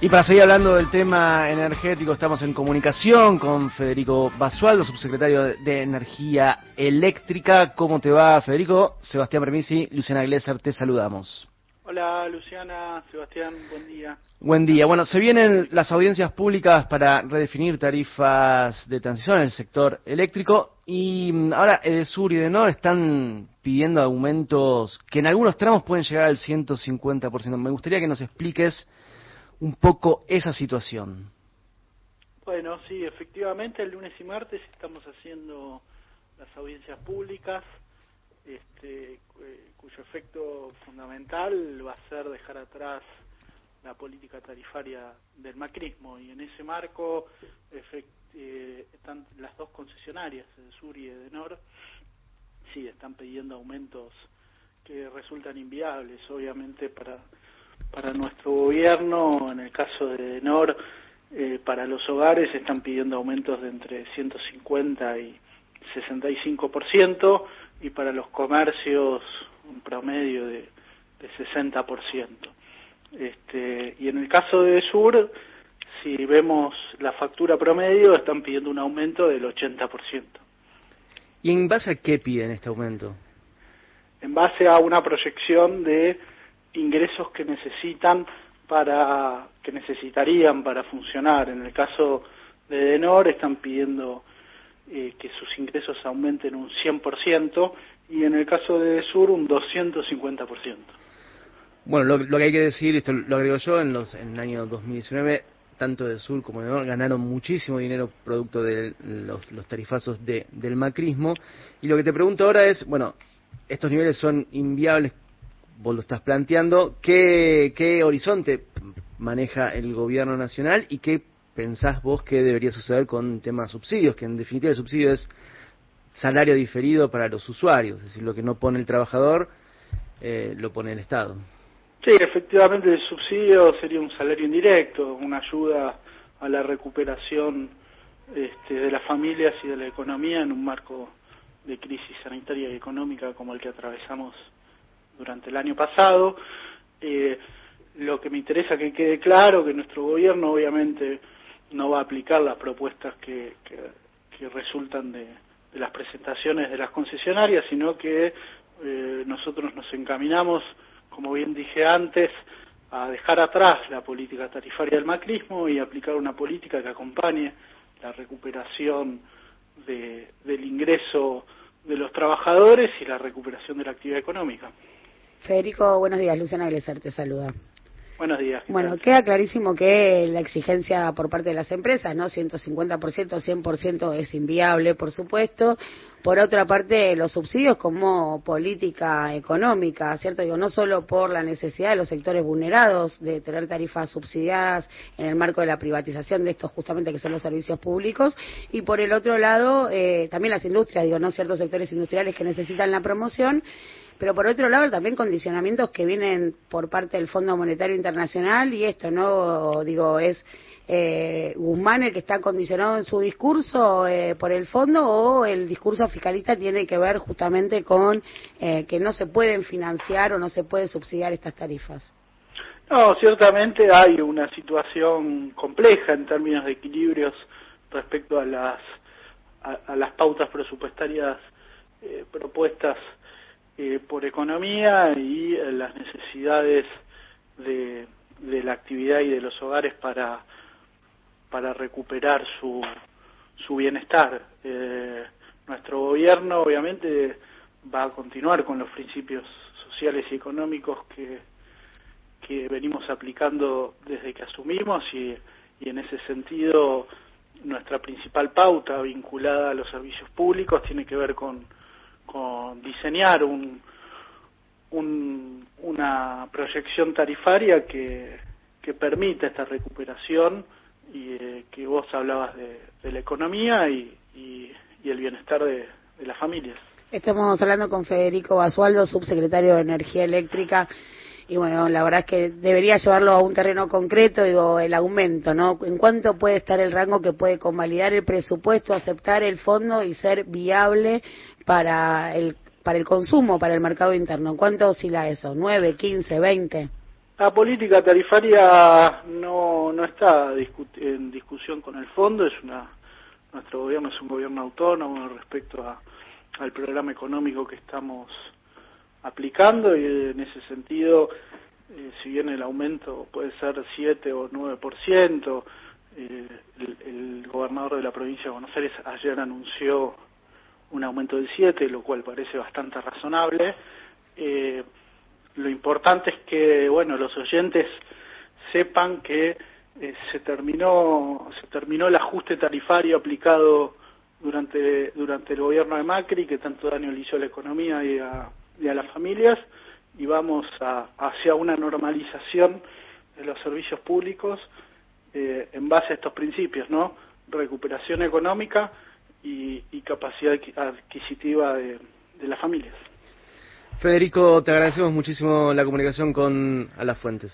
Y para seguir hablando del tema energético, estamos en comunicación con Federico Basualdo, subsecretario de Energía Eléctrica. ¿Cómo te va, Federico? Sebastián Premisi, Luciana Glesser, te saludamos. Hola, Luciana, Sebastián, buen día. Buen día. Bueno, se vienen las audiencias públicas para redefinir tarifas de transición en el sector eléctrico y mm, ahora Edesur y Edenor están pidiendo aumentos que en algunos tramos pueden llegar al 150%. Me gustaría que nos expliques un poco esa situación. Bueno, sí, efectivamente el lunes y martes estamos haciendo las audiencias públicas, este, eh, cuyo efecto fundamental va a ser dejar atrás la política tarifaria del macrismo y en ese marco eh, están las dos concesionarias, Sur y de Nor, sí, están pidiendo aumentos que resultan inviables, obviamente para para nuestro gobierno, en el caso de NOR, eh, para los hogares están pidiendo aumentos de entre 150 y 65% y para los comercios un promedio de, de 60%. Este, y en el caso de Sur, si vemos la factura promedio, están pidiendo un aumento del 80%. ¿Y en base a qué piden este aumento? En base a una proyección de ingresos que necesitan para que necesitarían para funcionar. En el caso de Denor están pidiendo eh, que sus ingresos aumenten un 100% y en el caso de Sur un 250%. Bueno, lo, que hay que decir, esto lo agrego yo, en, los, en el año 2019 tanto de Sur como de Nor ganaron muchísimo dinero producto de los, los tarifazos de, del macrismo. Y lo que te pregunto ahora es, bueno, estos niveles son inviables vos lo estás planteando, ¿qué, qué horizonte maneja el gobierno nacional y qué pensás vos que debería suceder con temas subsidios, que en definitiva el subsidio es salario diferido para los usuarios, es decir, lo que no pone el trabajador eh, lo pone el Estado. Sí, efectivamente el subsidio sería un salario indirecto, una ayuda a la recuperación este, de las familias y de la economía en un marco de crisis sanitaria y económica como el que atravesamos durante el año pasado. Eh, lo que me interesa que quede claro que nuestro gobierno obviamente no va a aplicar las propuestas que, que, resultan de, las presentaciones de las concesionarias, sino que eh, nosotros nos encaminamos, como bien dije antes, a dejar atrás la política tarifaria del macrismo y aplicar una política que acompañe la recuperación de, del ingreso de los trabajadores y la recuperación de la actividad económica. Federico, buenos días. Luciana Glesser te saluda. Buenos días. Bueno, queda clarísimo que la exigencia por parte de las empresas, ¿no? 150%, 100% es inviable, por supuesto. Por otra parte, los subsidios como política económica, ¿cierto? Digo, no solo por la necesidad de los sectores vulnerados de tener tarifas subsidiadas en el marco de la privatización de estos justamente que son los servicios públicos, y por el otro lado, eh, también las industrias, digo, ¿no? Ciertos sectores industriales que necesitan la promoción pero por otro lado también condicionamientos que vienen por parte del Fondo Monetario Internacional y esto, ¿no? Digo, es eh, Guzmán el que está condicionado en su discurso eh, por el fondo o el discurso fiscalista tiene que ver justamente con eh, que no se pueden financiar o no se puede subsidiar estas tarifas. No, ciertamente hay una situación compleja en términos de equilibrios respecto a las a las pautas presupuestarias eh, propuestas eh, por economía y eh, las necesidades de, de, la actividad y de los hogares para, para recuperar su, su bienestar. Eh, nuestro gobierno obviamente va a continuar con los principios sociales y económicos que, que venimos aplicando desde que asumimos y, y en ese sentido nuestra principal pauta vinculada a los servicios públicos tiene que ver con con diseñar un, una proyección tarifaria que, que permita esta recuperación y eh, que vos hablabas de, la economía y, y, el bienestar de, de las familias. Estamos hablando con Federico Basualdo, subsecretario de Energía Eléctrica y bueno, la verdad es que debería llevarlo a un terreno concreto, digo, el aumento, ¿no? ¿En cuánto puede estar el rango que puede convalidar el presupuesto, aceptar el fondo y ser viable para el, para el consumo, para el mercado interno? ¿En cuánto oscila eso? ¿9, 15, 20? La política tarifaria no, está en discusión con el fondo, es una nuestro gobierno es un gobierno autónomo respecto al programa económico que estamos aplicando y en ese sentido, eh, si bien el aumento puede ser 7 o 9%, eh, el, el gobernador de la provincia de Buenos Aires ayer anunció un aumento del 7, lo cual parece bastante razonable. Eh, lo importante es que, bueno, los oyentes sepan que eh, se terminó se terminó el ajuste tarifario aplicado durante durante el gobierno de Macri que tanto daño le hizo a la economía y a, las familias y vamos a, hacia una normalización de los servicios públicos eh, en base a estos principios, ¿no? Recuperación económica y, capacidad adquisitiva de las familias. Federico, te agradecemos muchísimo la comunicación con A las Fuentes.